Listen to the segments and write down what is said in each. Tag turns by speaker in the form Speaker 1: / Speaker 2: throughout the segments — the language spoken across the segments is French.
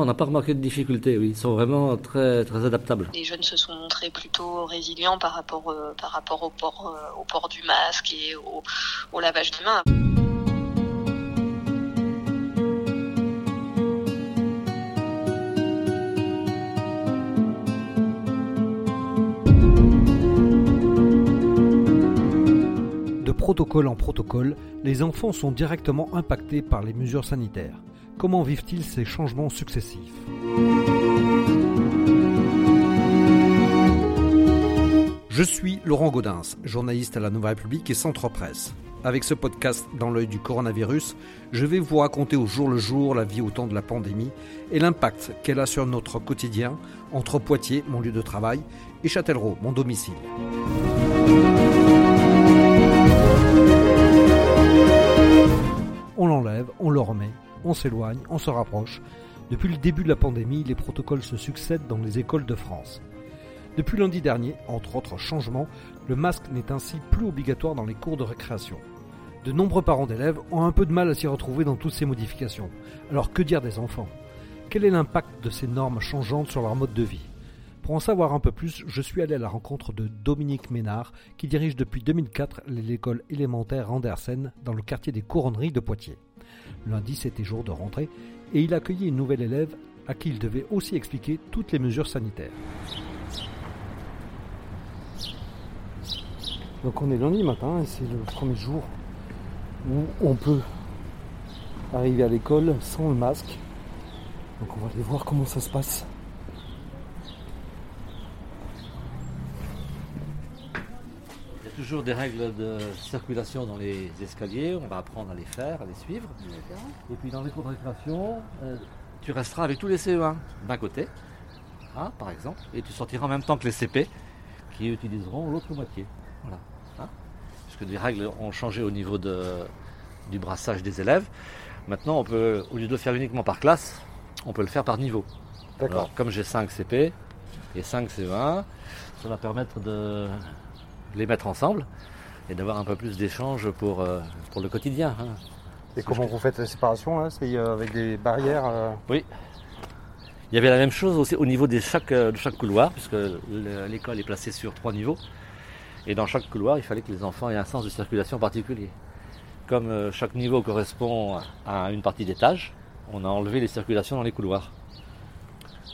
Speaker 1: On n'a pas remarqué de difficultés, oui. Ils sont vraiment très, très adaptables.
Speaker 2: Les jeunes se sont montrés plutôt résilients par rapport, euh, par rapport au, port, euh, au port du masque et au, au lavage des mains.
Speaker 3: De protocole en protocole, les enfants sont directement impactés par les mesures sanitaires. Comment vivent-ils ces changements successifs Je suis Laurent Gaudens, journaliste à la Nouvelle République et Centre Presse. Avec ce podcast dans l'œil du coronavirus, je vais vous raconter au jour le jour la vie au temps de la pandémie et l'impact qu'elle a sur notre quotidien entre Poitiers, mon lieu de travail, et Châtellerault, mon domicile. On l'enlève, on le remet, on s'éloigne, on se rapproche. Depuis le début de la pandémie, les protocoles se succèdent dans les écoles de France. Depuis lundi dernier, entre autres changements, le masque n'est ainsi plus obligatoire dans les cours de récréation. De nombreux parents d'élèves ont un peu de mal à s'y retrouver dans toutes ces modifications. Alors que dire des enfants? Quel est l'impact de ces normes changeantes sur leur mode de vie? Pour en savoir un peu plus, je suis allé à la rencontre de Dominique Ménard, qui dirige depuis 2004 l'école élémentaire Andersen dans le quartier des Couronneries de Poitiers. Lundi, c'était jour de rentrée, et il accueillait une nouvelle élève à qui il devait aussi expliquer toutes les mesures sanitaires. Donc on est lundi matin et c'est le premier jour où on peut arriver à l'école sans le masque. Donc on va aller voir comment ça se passe.
Speaker 1: Il y a toujours des règles de circulation dans les escaliers. On va apprendre à les faire, à les suivre. Et puis dans les cours de récréation, euh, tu resteras avec tous les CE1 d'un côté, hein, par exemple, et tu sortiras en même temps que les CP qui utiliseront l'autre moitié. Voilà. Hein. Parce que des règles ont changé au niveau de, du brassage des élèves. Maintenant, on peut, au lieu de le faire uniquement par classe, on peut le faire par niveau.
Speaker 3: D'accord.
Speaker 1: Alors, comme j'ai 5 CP et 5 CE1, ça va permettre de les mettre ensemble et d'avoir un peu plus d'échanges pour, euh, pour le quotidien. hein.
Speaker 3: Et comment vous faites la séparation là? C'est euh, avec des barrières euh,
Speaker 1: Oui. Il y avait la même chose aussi au niveau de chaque, de chaque couloir, puisque le- l'école est placée sur trois niveaux. Et dans chaque couloir, il fallait que les enfants aient un sens de circulation particulier. Comme chaque niveau correspond à une partie d'étage, on a enlevé les circulations dans les couloirs.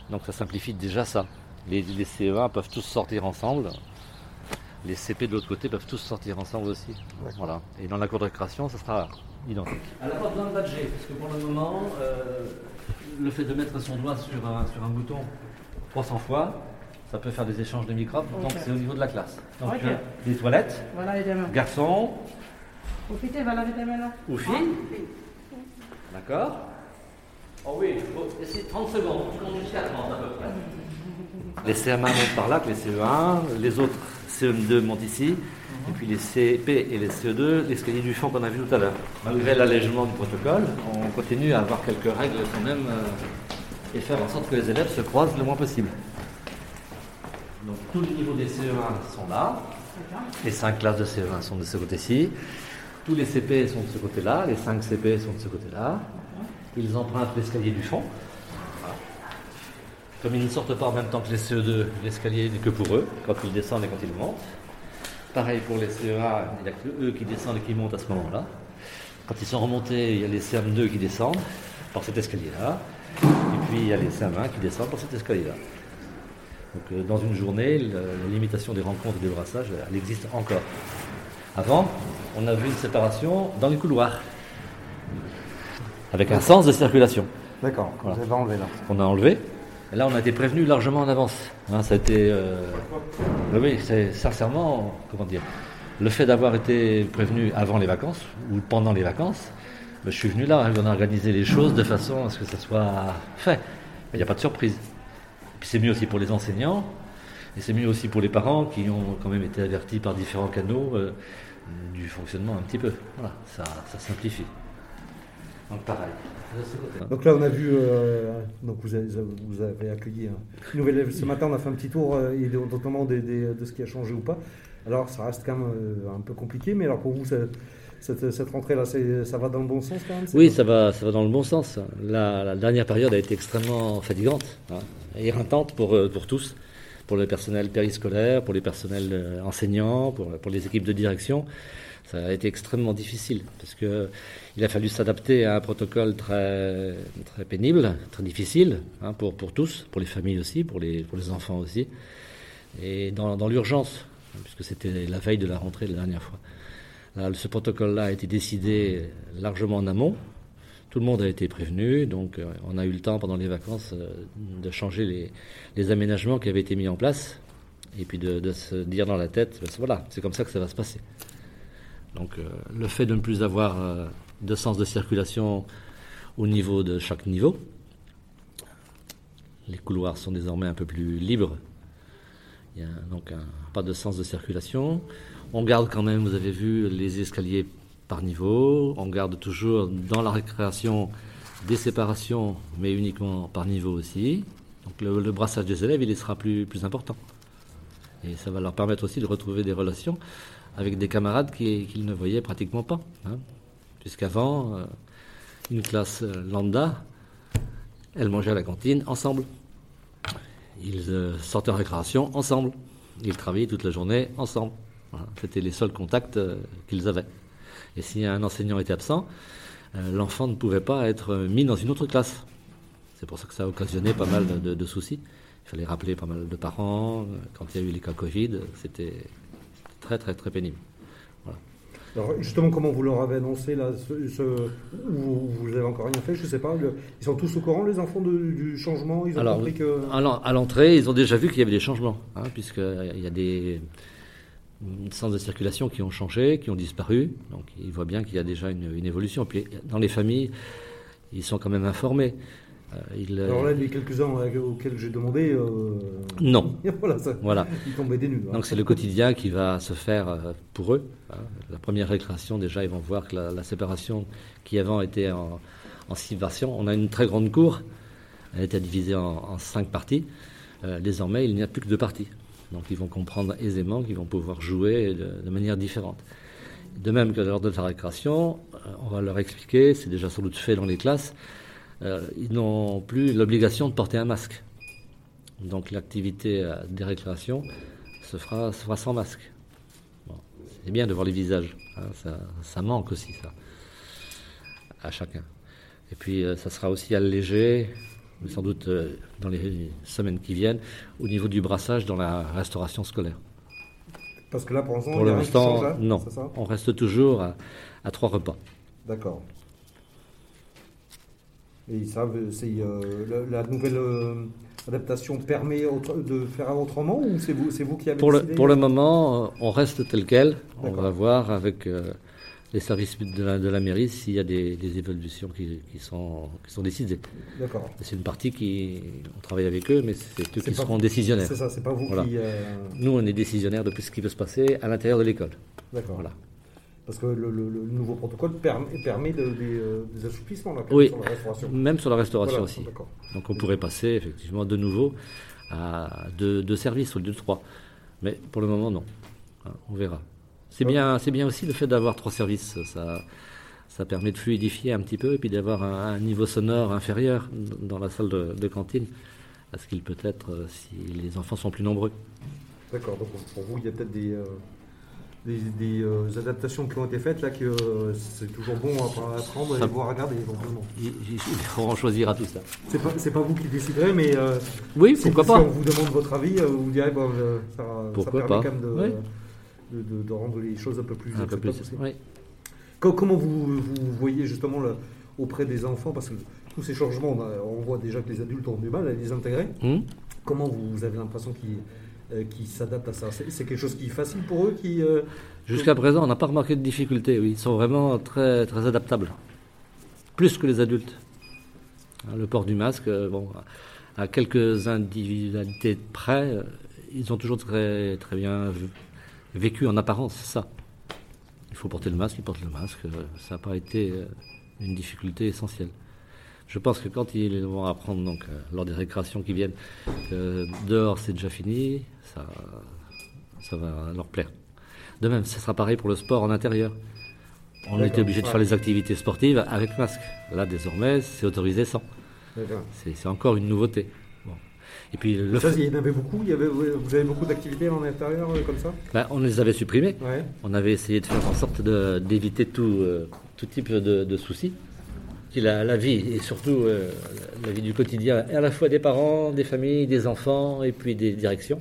Speaker 1: Donc ça simplifie déjà ça. Les, les CE1 peuvent tous sortir ensemble. Les CP de l'autre côté peuvent tous sortir ensemble aussi. Voilà. Et dans la cour de récréation, ça sera identique. Elle n'a pas besoin de badger, parce que pour le moment, euh, le fait de mettre son doigt sur un, sur un bouton 300 fois, ça peut faire des échanges de microbes, donc
Speaker 4: Ok.
Speaker 1: c'est au niveau de la classe. Donc
Speaker 4: Ok.
Speaker 1: euh, les toilettes,
Speaker 4: Voilà
Speaker 1: garçons
Speaker 4: Profitez, va laver tes mains là.
Speaker 1: ou filles. D'accord Oh oui, faut essayer 30 secondes, tu comptes jusqu'à 30 à peu près. Les CM1 montent par là, que les CE1, les autres CM2 montent ici, et puis les CP et les CE2, l'escalier du fond qu'on a vu tout à l'heure. Malgré l'allègement du protocole, on continue à avoir quelques règles quand même euh, et faire en sorte que les élèves se croisent le moins possible. Donc tous les niveaux des CE1 sont là, les 5 classes de CE1 sont de ce côté-ci, tous les CP sont de ce côté-là, les 5 CP sont de ce côté-là. Ils empruntent l'escalier du fond. Voilà. Comme ils ne sortent pas en même temps que les CE2, l'escalier n'est que pour eux, quand ils descendent et quand ils montent. Pareil pour les CE1, il n'y a que eux qui descendent et qui montent à ce moment-là. Quand ils sont remontés, il y a les CM2 qui descendent par cet escalier-là. Et puis il y a les CM1 qui descendent par cet escalier-là. Donc euh, dans une journée, la limitation des rencontres et des brassages, elle existe encore. Avant, on a vu une séparation dans les couloirs, avec un sens de circulation
Speaker 3: D'accord,
Speaker 1: Voilà.
Speaker 3: vous avez enlevé là.
Speaker 1: qu'on a enlevé. Et là, on a été prévenu largement en avance. Hein, ça a été, euh, oui, oui, c'est sincèrement, comment dire, le fait d'avoir été prévenu avant les vacances ou pendant les vacances, ben, je suis venu là, hein, on a organisé les choses de façon à ce que ça soit fait. Il n'y a pas de surprise. Puis c'est mieux aussi pour les enseignants, et c'est mieux aussi pour les parents qui ont quand même été avertis par différents canaux euh, du fonctionnement un petit peu. Voilà, ça, ça simplifie. Donc pareil.
Speaker 3: Donc là, on a vu, euh, donc vous avez, vous avez accueilli un- une nouvelle élève. Ce matin, on a fait un petit tour, euh, et notamment des- des- de ce qui a changé ou pas. Alors, ça reste quand même euh, un peu compliqué, mais alors pour vous, ça, cette, cette rentrée-là, ça va dans le bon sens quand même
Speaker 1: Oui, ça va, ça va dans le bon sens. La, la dernière période a été extrêmement fatigante, hein, éreintante pour, pour tous, pour le personnel périscolaire, pour les personnels enseignants, pour, pour les équipes de direction. Ça a été extrêmement difficile parce que il a fallu s'adapter à un protocole très, très pénible, très difficile hein, pour, pour tous, pour les familles aussi, pour les, pour les enfants aussi, et dans, dans l'urgence, puisque c'était la veille de la rentrée la dernière fois. Ce protocole-là a été décidé largement en amont. Tout le monde a été prévenu, donc euh, on a eu le temps pendant les vacances euh, de changer les, les aménagements qui avaient été mis en place et puis de, de se dire dans la tête, ben, voilà, c'est comme ça que ça va se passer. Donc euh, le fait de ne plus avoir euh, de sens de circulation au niveau de chaque niveau, les couloirs sont désormais un peu plus libres. Il y a donc pas de sens de circulation. On garde quand même, vous avez vu, les escaliers par niveau. On garde toujours dans la récréation des séparations, mais uniquement par niveau aussi. Donc le, brassage des élèves, il sera plus important. Et ça va leur permettre aussi de retrouver des relations avec des camarades qui- qu'ils ne voyaient pratiquement pas. hein. Puisqu'avant, euh, une classe euh, lambda, elle mangeait à la cantine ensemble. Ils euh, sortaient en récréation ensemble. Ils travaillaient toute la journée ensemble. C'était les seuls contacts qu'ils avaient. Et si un enseignant était absent, l'enfant ne pouvait pas être mis dans une autre classe. C'est pour ça que ça a occasionné pas mal de, de- soucis. Il fallait rappeler pas mal de parents. Quand il y a eu les cas Covid, c'était très très très pénible.
Speaker 3: Alors justement, comment vous leur avez annoncé là, ce, ce- ou vous avez encore rien fait, je sais pas. le- ils sont tous au courant, les enfants, de- du changement Ils ont
Speaker 1: Alors,
Speaker 3: compris que.
Speaker 1: à l'en- à l'entrée, ils ont déjà vu qu'il y avait des changements, hein, puisqu'il y a des mm, sens de circulation qui ont changé, qui ont disparu. Donc ils voient bien qu'il y a déjà une, une évolution. Puis dans les familles, ils sont quand même informés. Euh, ils,
Speaker 3: Alors là, les quelques-uns euh, auxquels j'ai demandé. euh,
Speaker 1: Non.
Speaker 3: voilà, ça,
Speaker 1: Voilà.
Speaker 3: ils tombaient des nues. hein.
Speaker 1: Donc c'est le quotidien qui va se faire euh, pour eux. hein. La première récréation, déjà, ils vont voir que la, la séparation qui avant était en, en six versions, on a une très grande cour, elle était divisée en, en cinq parties. Euh, désormais, il n'y a plus que deux parties. Donc ils vont comprendre aisément qu'ils vont pouvoir jouer de, de manière différente. De même que lors de la récréation, euh, on va leur expliquer, c'est déjà sans doute fait dans les classes, euh, ils n'ont plus l'obligation de porter un masque. Donc l'activité euh, des récréations se fera, se fera sans masque. Bon, c'est bien de voir les visages, hein, ça, ça manque aussi ça, à chacun. Et puis euh, ça sera aussi allégé, sans doute euh, dans les semaines qui viennent, au niveau du brassage dans la restauration scolaire.
Speaker 3: Parce que là, pour l'instant,
Speaker 1: Pour l'instant, non.
Speaker 3: ça?
Speaker 1: On reste toujours à, à trois repas.
Speaker 3: D'accord. Et ils savent, c'est euh, la, la nouvelle euh, adaptation permet autre- de faire autrement ou c'est vous, c'est vous qui avez
Speaker 1: Pour le,
Speaker 3: décidé
Speaker 1: pour le moment, euh, on reste tel quel. On va voir avec euh, les services de la, de la mairie s'il y a des, des évolutions qui, qui sont, qui sont décidées.
Speaker 3: D'accord.
Speaker 1: C'est une partie qui. On travaille avec eux, mais c'est eux qui seront décisionnaires.
Speaker 3: C'est ça, c'est pas vous
Speaker 1: Voilà.
Speaker 3: qui. euh,
Speaker 1: Nous, on est décisionnaires de ce qui peut se passer à l'intérieur de l'école.
Speaker 3: D'accord.
Speaker 1: Voilà.
Speaker 3: Parce que le, le- le nouveau protocole permet, permet de- des, euh, des assouplissements là,
Speaker 1: Oui.
Speaker 3: sur la restauration.
Speaker 1: Même sur la restauration
Speaker 3: Voilà,
Speaker 1: aussi. Donc on pourrait passer effectivement de nouveau à deux, deux services au lieu de trois. Mais pour le moment, non. Hein, On verra. C'est
Speaker 3: Ouais.
Speaker 1: bien, c'est bien aussi le fait d'avoir trois services. Ça, ça permet de fluidifier un petit peu et puis d'avoir un, un niveau sonore inférieur dans la salle de, de cantine à ce qu'il peut être euh, si les enfants sont plus nombreux.
Speaker 3: D'accord. Donc pour vous, il y a peut-être des, euh, des, des, euh, adaptations qui ont été faites là que euh, c'est toujours bon à, à prendre et
Speaker 1: Ça-
Speaker 3: voir regarder éventuellement.
Speaker 1: Il, il- il faut en choisir à tout ça.
Speaker 3: C'est pas, c'est pas vous qui déciderez, mais euh,
Speaker 1: Oui,
Speaker 3: si,
Speaker 1: pourquoi
Speaker 3: si
Speaker 1: pas
Speaker 3: on vous demande votre avis, euh, vous direz bon, euh, ça, ça
Speaker 1: Pourquoi
Speaker 3: permet
Speaker 1: pas.
Speaker 3: quand même de,
Speaker 1: Oui.
Speaker 3: de, de- de rendre les choses un peu plus
Speaker 1: Un peu plus.
Speaker 3: acceptables aussi.
Speaker 1: oui.
Speaker 3: Co- Comment vous, vous voyez justement le- auprès des enfants, parce que tous ces changements, on, a- on voit déjà que les adultes ont du mal à les intégrer.
Speaker 1: Hum
Speaker 3: Comment vous, vous avez l'impression qu'ils euh, qu'ils s'adaptent à ça C'est quelque chose qui est facile pour eux qui, euh,
Speaker 1: Jusqu'à présent, on n'a pas remarqué de difficultés. Oui, ils sont vraiment très, très adaptables. Plus que les adultes. Hein, Le port du masque, euh, bon, à quelques individualités près, ils ont toujours très, très bien vécu en apparence, ça. Il faut porter le masque, ils portent le masque. Ça n'a pas été une difficulté essentielle. Je pense que quand ils vont apprendre, donc, euh, lors des récréations qui viennent, que dehors c'est déjà fini, ça, ça va leur plaire. De même, ce sera pareil pour le sport en intérieur. On était obligé de faire les activités sportives avec masque. Là, désormais, c'est autorisé sans. C'est encore une nouveauté.
Speaker 3: Et puis le ça, il y en avait beaucoup. Il y avait, vous avez beaucoup d'activités en intérieur euh, comme ça?
Speaker 1: Ben, On les avait supprimées. On avait essayé de faire en sorte d'éviter tout, euh, tout type de, soucis. La, la, vie et surtout euh, la vie du quotidien, à la fois des parents, des familles, des enfants et puis des directions,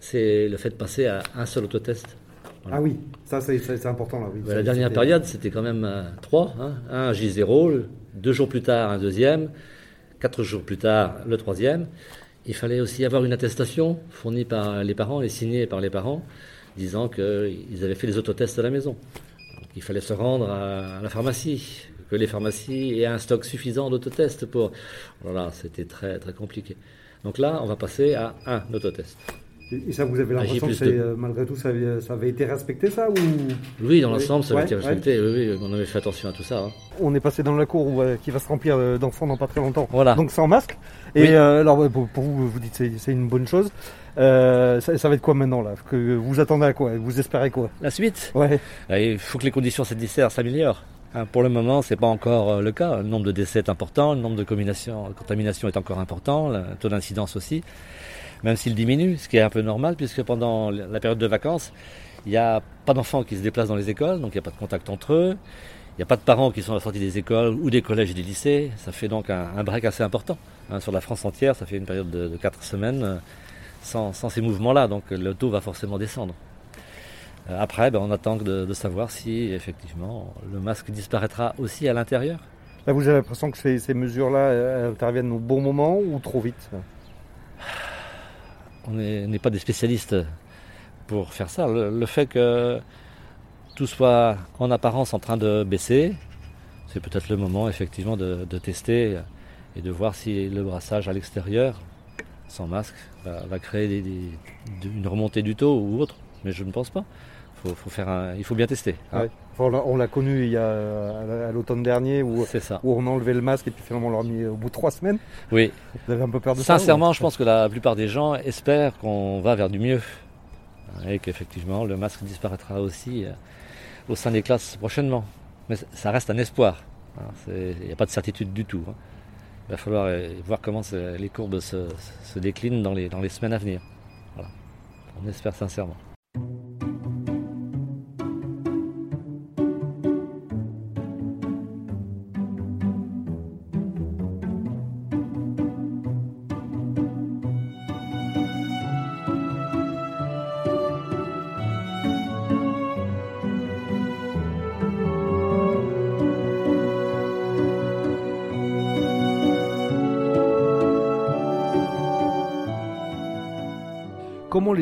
Speaker 1: c'est le fait de passer à un seul autotest.
Speaker 3: Ah oui, ça c'est important là. Oui.
Speaker 1: la dernière période, c'était quand même trois. Hein. Un J0, deux jours plus tard un deuxième, quatre jours plus tard le troisième. Il fallait aussi avoir une attestation fournie par les parents et signée par les parents, disant qu'ils avaient fait les autotests à la maison. il fallait se rendre à la pharmacie, que les pharmacies aient un stock suffisant d'autotests pour. Voilà, c'était très très compliqué. Donc là, on va passer à un autotest.
Speaker 3: Et ça, vous avez l'impression que euh, malgré tout, ça avait, été respecté, ça ou...
Speaker 1: Oui, dans l'ensemble, ça avait été respecté. Oui, on avait fait attention à tout ça. Hein.
Speaker 3: On est passé dans la cour euh, qui va se remplir euh, d'enfants dans pas très longtemps. Voilà. Donc sans masque. Et alors, pour, vous, vous dites c'est une bonne chose. ça, va être quoi maintenant là? Que Vous attendez à quoi? Vous espérez quoi?
Speaker 1: La suite?
Speaker 3: Ouais.
Speaker 1: Il faut que les conditions sanitaires s'améliorent. Hein, pour le moment, c'est pas encore le cas. Le nombre de décès est important, le nombre de contaminations est encore important, le taux d'incidence aussi même s'il diminue, ce qui est un peu normal, puisque pendant la période de vacances, il n'y a pas d'enfants qui se déplacent dans les écoles, donc il n'y a pas de contact entre eux. Il n'y a pas de parents qui sont à la sortie des écoles ou des collèges et des lycées. Ça fait donc un, break assez important. Hein, sur la France entière, ça fait une période de, quatre semaines euh, sans, ces mouvements-là. Donc le taux va forcément descendre. Euh, après, ben, on attend de, savoir si effectivement le masque disparaîtra aussi à l'intérieur.
Speaker 3: Là, vous avez l'impression que ces, ces mesures-là interviennent au bon moment ou trop vite
Speaker 1: on n'est pas des spécialistes pour faire ça. Le, fait que tout soit en apparence en train de baisser, c'est peut-être le moment effectivement de, tester et de voir si le brassage à l'extérieur, sans masque, va, créer une remontée du taux ou autre. Mais je ne pense pas. Faut, faire il faut bien tester.
Speaker 3: Hein. on l'a connu il y a à l'automne dernier où,
Speaker 1: ça.
Speaker 3: où on a enlevé le masque et puis finalement on l'a remis au bout de trois semaines.
Speaker 1: Oui.
Speaker 3: Vous avez un peu peur de
Speaker 1: ça Sincèrement, je pense que la plupart des gens espèrent qu'on va vers du mieux et qu'effectivement le masque disparaîtra aussi euh, au sein des classes prochainement. Mais ça reste un espoir. Hein. Il n'y a pas de certitude du tout. Hein. Il va falloir euh, voir comment les courbes se, déclinent dans les, dans les semaines à venir. On espère sincèrement.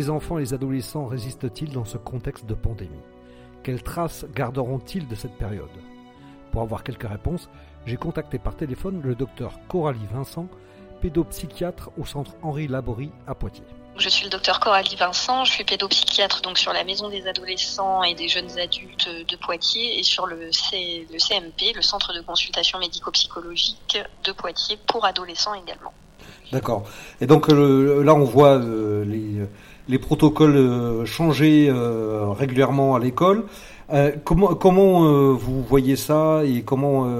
Speaker 3: Les enfants et les adolescents résistent-ils dans ce contexte de pandémie? Quelles traces garderont-ils de cette période? Pour avoir quelques réponses, j'ai contacté par téléphone le docteur Coralie Vincent, pédopsychiatre au centre Henri Laborie à Poitiers.
Speaker 2: Je suis le docteur Coralie Vincent, je suis pédopsychiatre donc sur la maison des adolescents et des jeunes adultes de Poitiers et sur le, le CMP, le centre de consultation médico-psychologique de Poitiers pour adolescents également.
Speaker 3: D'accord. Et donc euh, là on voit euh, les les protocoles euh, changés euh, régulièrement à l'école. Euh, comment comment vous voyez ça et comment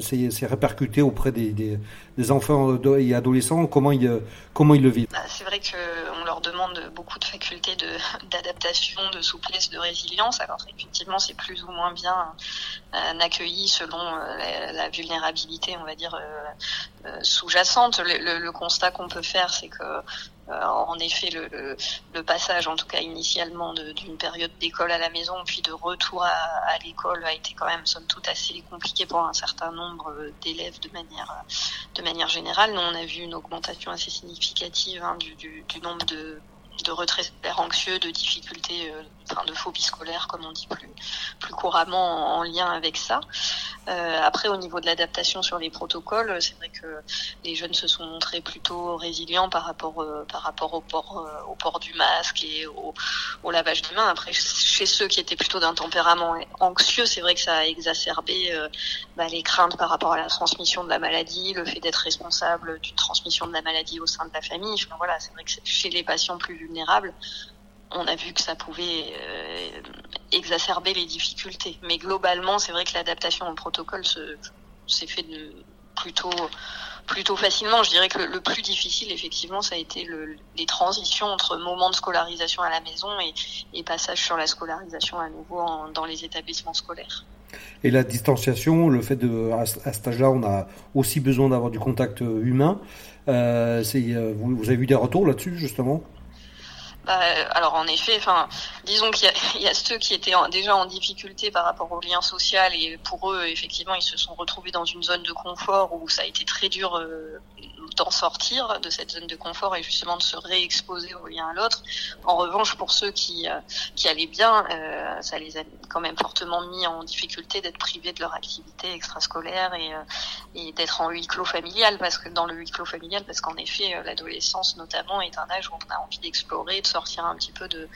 Speaker 3: c'est répercuté auprès des, des, enfants et adolescents? Comment ils comment ils le vivent?
Speaker 2: Bah, C'est vrai qu'on leur demande beaucoup de facultés d'adaptation, de, souplesse, de résilience. Alors effectivement, c'est plus ou moins bien accueilli selon la, vulnérabilité, on va dire sous-jacente. Le, constat qu'on peut faire, c'est que en effet, le, le, passage, en tout cas initialement, d'une période d'école à la maison, puis de retour à, l'école, a été quand même, somme toute, assez compliqué pour un certain nombre d'élèves de manière, de manière générale. Nous, on a vu une augmentation assez significative hein, du nombre de de retrait scolaire anxieux, de difficultés, euh, enfin de phobie scolaire, comme on dit plus, plus couramment en, lien avec ça. Euh, après, au niveau de l'adaptation sur les protocoles, c'est vrai que les jeunes se sont montrés plutôt résilients par rapport, euh, par rapport au port, au port du masque et au, au, lavage des mains. Après, chez ceux qui étaient plutôt d'un tempérament anxieux, c'est vrai que ça a exacerbé bah, les craintes par rapport à la transmission de la maladie, le fait d'être responsable d'une transmission de la maladie au sein de la famille. Enfin, voilà, c'est vrai que chez les patients plus vulnérables, on a vu que ça pouvait exacerber les difficultés. Mais globalement, c'est vrai que l'adaptation au protocole s'est fait plutôt plutôt facilement. Je dirais que le, plus difficile, effectivement, ça a été le, les transitions entre moment de scolarisation à la maison et, passage sur la scolarisation à nouveau dans les établissements scolaires.
Speaker 3: Et la distanciation, le fait de, à, cet âge-là, on a aussi besoin d'avoir du contact humain. Euh, euh vous, vous, avez eu des retours là-dessus, justement?
Speaker 2: Bah, alors en effet, enfin, disons qu'il y, a ceux qui étaient déjà en difficulté par rapport au lien social et pour eux, effectivement, ils se sont retrouvés dans une zone de confort où ça a été très dur euh, d'en sortir de cette zone de confort et justement de se réexposer au lien à l'autre. En revanche, pour ceux qui euh, qui allaient bien, euh, ça les a quand même fortement mis en difficulté d'être privés de leur activité extrascolaire et euh, et d'être en huis clos familial parce que dans le huis clos familial parce qu'en effet l'adolescence notamment est un âge où on a envie d'explorer, de sortir un petit peu de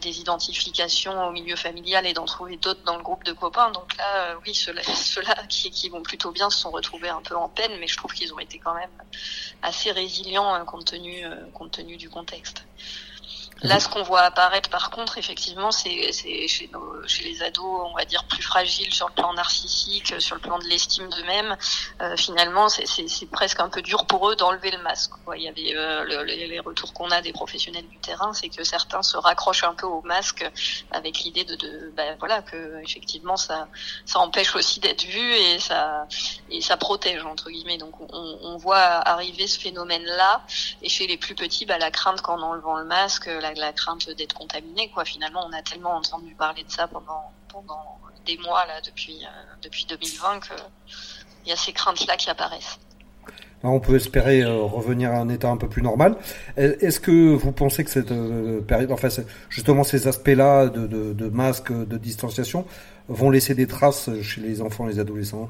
Speaker 2: des identifications au milieu familial et d'en trouver d'autres dans le groupe de copains. Donc là, oui, ceux-là, ceux qui, qui vont plutôt bien se sont retrouvés un peu en peine, mais je trouve qu'ils ont été quand même assez résilient hein, compte tenu euh, compte tenu du contexte. Là, ce qu'on voit apparaître, par contre, effectivement, c'est chez, chez les ados, on va dire, plus fragiles sur le plan narcissique, sur le plan de l'estime d'eux-mêmes. Euh, finalement, c'est presque un peu dur pour eux d'enlever le masque. Il y avait euh, les retours qu'on a des professionnels du terrain, c'est que certains se raccrochent un peu au masque avec l'idée de, de ben, voilà, que effectivement, ça, ça empêche aussi d'être vu et ça, et ça protège entre guillemets. Donc, on, on voit arriver ce phénomène-là. Et chez les plus petits, bah, la crainte qu'en enlevant le masque, la, crainte d'être contaminé. Quoi. Finalement, on a tellement entendu parler de ça pendant, pendant des mois là, depuis, euh, depuis 2020 qu'il y a ces craintes-là qui apparaissent.
Speaker 3: On peut espérer euh, revenir à un état un peu plus normal. Est-ce que vous pensez que cette euh, période, enfin justement ces aspects-là de, de, de masque, de distanciation, vont laisser des traces chez les enfants et les adolescents?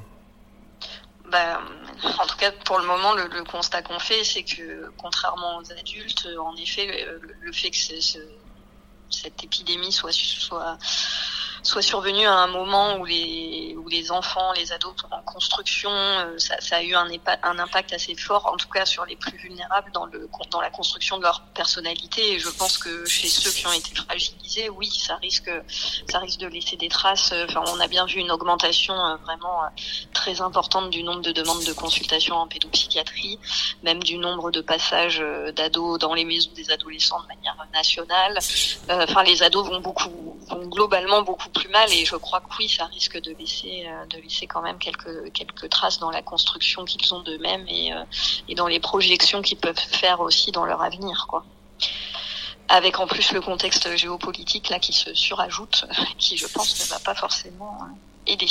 Speaker 2: Pour le moment, le, constat qu'on fait, c'est que contrairement aux adultes, en effet, le, fait que cette épidémie soit, soit soit survenu à un moment où les enfants, les ados sont en construction, euh, ça, a eu un, impact assez fort, en tout cas sur les plus vulnérables dans la construction de leur personnalité. Et je pense que chez ceux qui ont été fragilisés, oui, ça risque de laisser des traces. On a bien vu une augmentation euh, vraiment euh, très importante du nombre de demandes de consultation en pédopsychiatrie, même du nombre de passages d'ados dans les maisons des adolescents de manière nationale. Enfin, les ados vont beaucoup vont globalement beaucoup plus mal et je crois que oui, ça risque de laisser, euh, de laisser quand même quelques, quelques traces dans la construction qu'ils ont d'eux-mêmes et, euh, et dans les projections qu'ils peuvent faire aussi dans leur avenir, quoi avec en plus le contexte géopolitique là qui se surajoute, qui je pense ne va pas forcément euh, aider.